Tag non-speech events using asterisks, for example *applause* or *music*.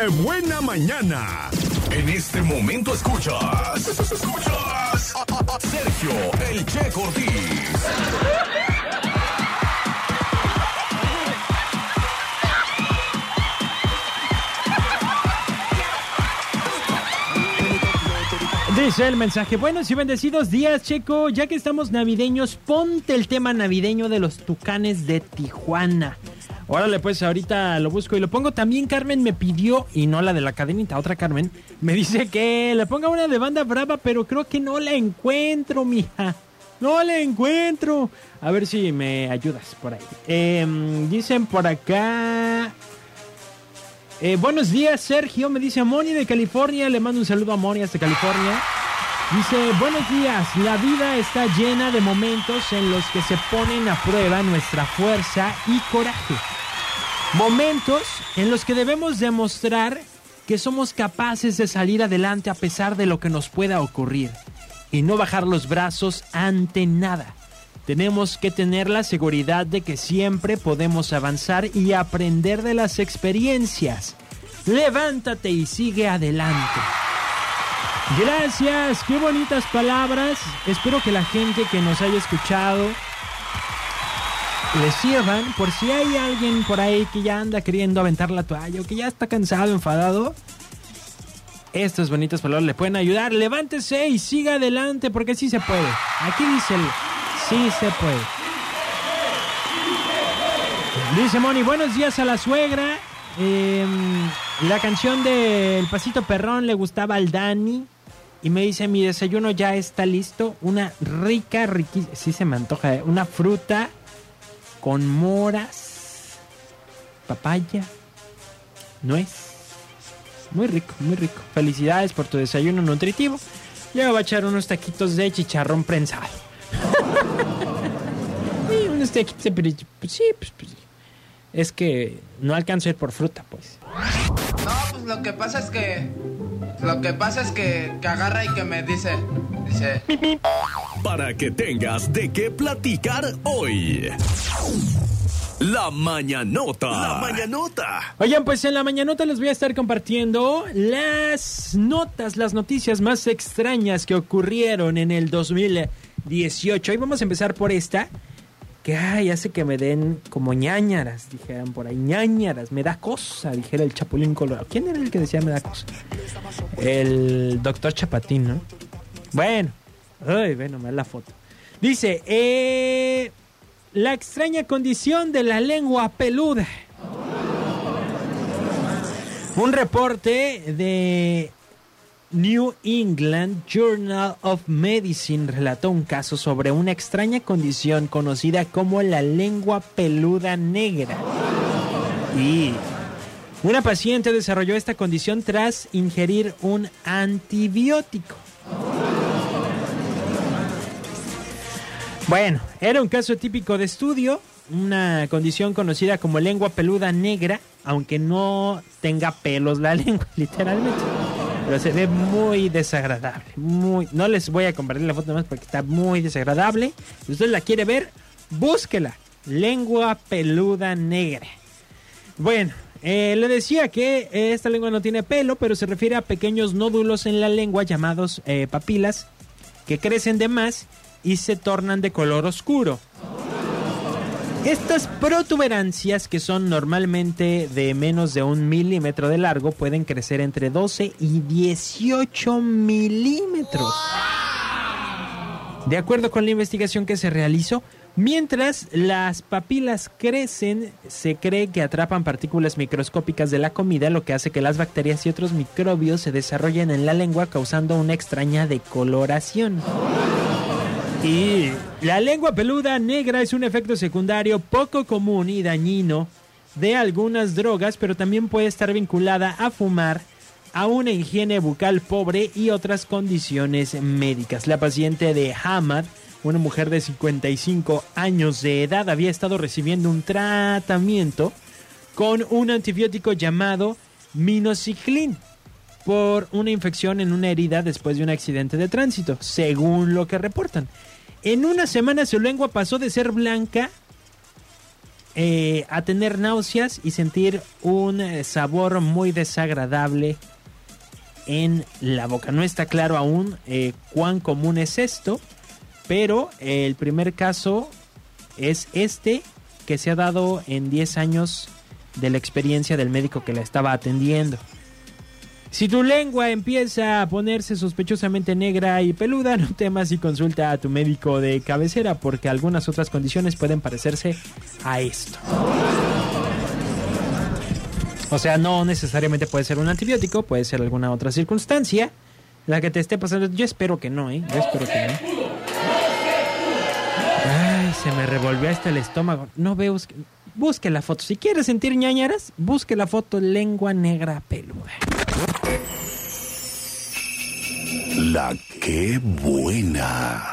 ¡Qué buena mañana! En este momento escuchas. Escuchas Sergio El Che Cortés. Dice el mensaje, buenos y bendecidos días, Checo. Ya que estamos navideños, ponte el tema navideño de los tucanes de Tijuana. Órale, pues ahorita lo busco y lo pongo. También Carmen me pidió, y no la de la cadenita, otra Carmen, me dice que le ponga una de banda brava, pero creo que no la encuentro, mija. No la encuentro. A ver si me ayudas por ahí. Em, dicen por acá. Eh, buenos días, Sergio. Me dice Moni de California. Le mando un saludo a Moni hasta California. Dice, buenos días. La vida está llena de momentos en los que se ponen a prueba nuestra fuerza y coraje. Momentos en los que debemos demostrar que somos capaces de salir adelante a pesar de lo que nos pueda ocurrir y no bajar los brazos ante nada. Tenemos que tener la seguridad de que siempre podemos avanzar y aprender de las experiencias. Levántate y sigue adelante. Gracias, qué bonitas palabras. Espero que la gente que nos haya escuchado les sirvan por si hay alguien por ahí que ya anda queriendo aventar la toalla o que ya está cansado, enfadado. Estas bonitas palabras le pueden ayudar. Levántese y siga adelante porque sí se puede. Aquí dice el sí se puede. Dice Moni, buenos días a la suegra. Eh, la canción del Pasito Perrón le gustaba al Dani. Y me dice, mi desayuno ya está listo. Una rica, riquísima, sí se me antoja, ¿eh? una fruta con moras, papaya, nuez. Muy rico, muy rico. Felicidades por tu desayuno nutritivo. Yo voy a echar unos taquitos de chicharrón prensado. *laughs* Sí, unos taquitos de pues sí, pues, pues, es que no alcanzo a ir por fruta, pues. No, pues lo que pasa es que. Lo que pasa es que, que agarra y que me dice. Dice. Para que tengas de qué platicar hoy. La mañanota. La mañanota. Oigan, pues en la mañanota les voy a estar compartiendo las notas, las noticias más extrañas que ocurrieron en el 2018. Hoy vamos a empezar por esta, que ay, hace que me den como ñañaras, dijeran por ahí, ñañaras, me da cosa, dijera el Chapulín Colorado. ¿Quién era el que decía me da cosa? El doctor Chapatín, ¿no? Bueno, ay, ve nomás la foto. Dice, eh, la extraña condición de la lengua peluda. Un reporte de New England Journal of Medicine relató un caso sobre una extraña condición conocida como la lengua peluda negra. Y una paciente desarrolló esta condición tras ingerir un antibiótico. Bueno, era un caso típico de estudio, una condición conocida como lengua peluda negra, aunque no tenga pelos la *laughs* lengua, literalmente. Pero se ve muy desagradable, muy... No les voy a compartir la foto más porque está muy desagradable. Si usted la quiere ver, búsquela. Lengua peluda negra. Bueno, eh, le decía que eh, esta lengua no tiene pelo, pero se refiere a pequeños nódulos en la lengua llamados eh, papilas que crecen de más y se tornan de color oscuro. Estas protuberancias, que son normalmente de menos de un milímetro de largo, pueden crecer entre 12 y 18 milímetros. De acuerdo con la investigación que se realizó, mientras las papilas crecen, se cree que atrapan partículas microscópicas de la comida, lo que hace que las bacterias y otros microbios se desarrollen en la lengua, causando una extraña decoloración. Y la lengua peluda negra es un efecto secundario poco común y dañino de algunas drogas, pero también puede estar vinculada a fumar, a una higiene bucal pobre y otras condiciones médicas. La paciente de Hamad, una mujer de 55 años de edad, había estado recibiendo un tratamiento con un antibiótico llamado minoxidil por una infección en una herida después de un accidente de tránsito, según lo que reportan. En una semana su lengua pasó de ser blanca eh, a tener náuseas y sentir un eh, sabor muy desagradable en la boca. No está claro aún eh, cuán común es esto, pero el primer caso es este que se ha dado en 10 años de la experiencia del médico que la estaba atendiendo. Si tu lengua empieza a ponerse sospechosamente negra y peluda, *laughs* no temas y consulta a tu médico de cabecera porque algunas otras condiciones pueden parecerse a esto. O sea, no necesariamente puede ser un antibiótico, puede ser alguna otra circunstancia la que te esté pasando. Yo espero que no, ¿eh? Yo espero que no. Ay, se me revolvió hasta el estómago. No veo... Busque la foto. Si quieres sentir ñañaras, busque la foto lengua negra peluda. La que buena.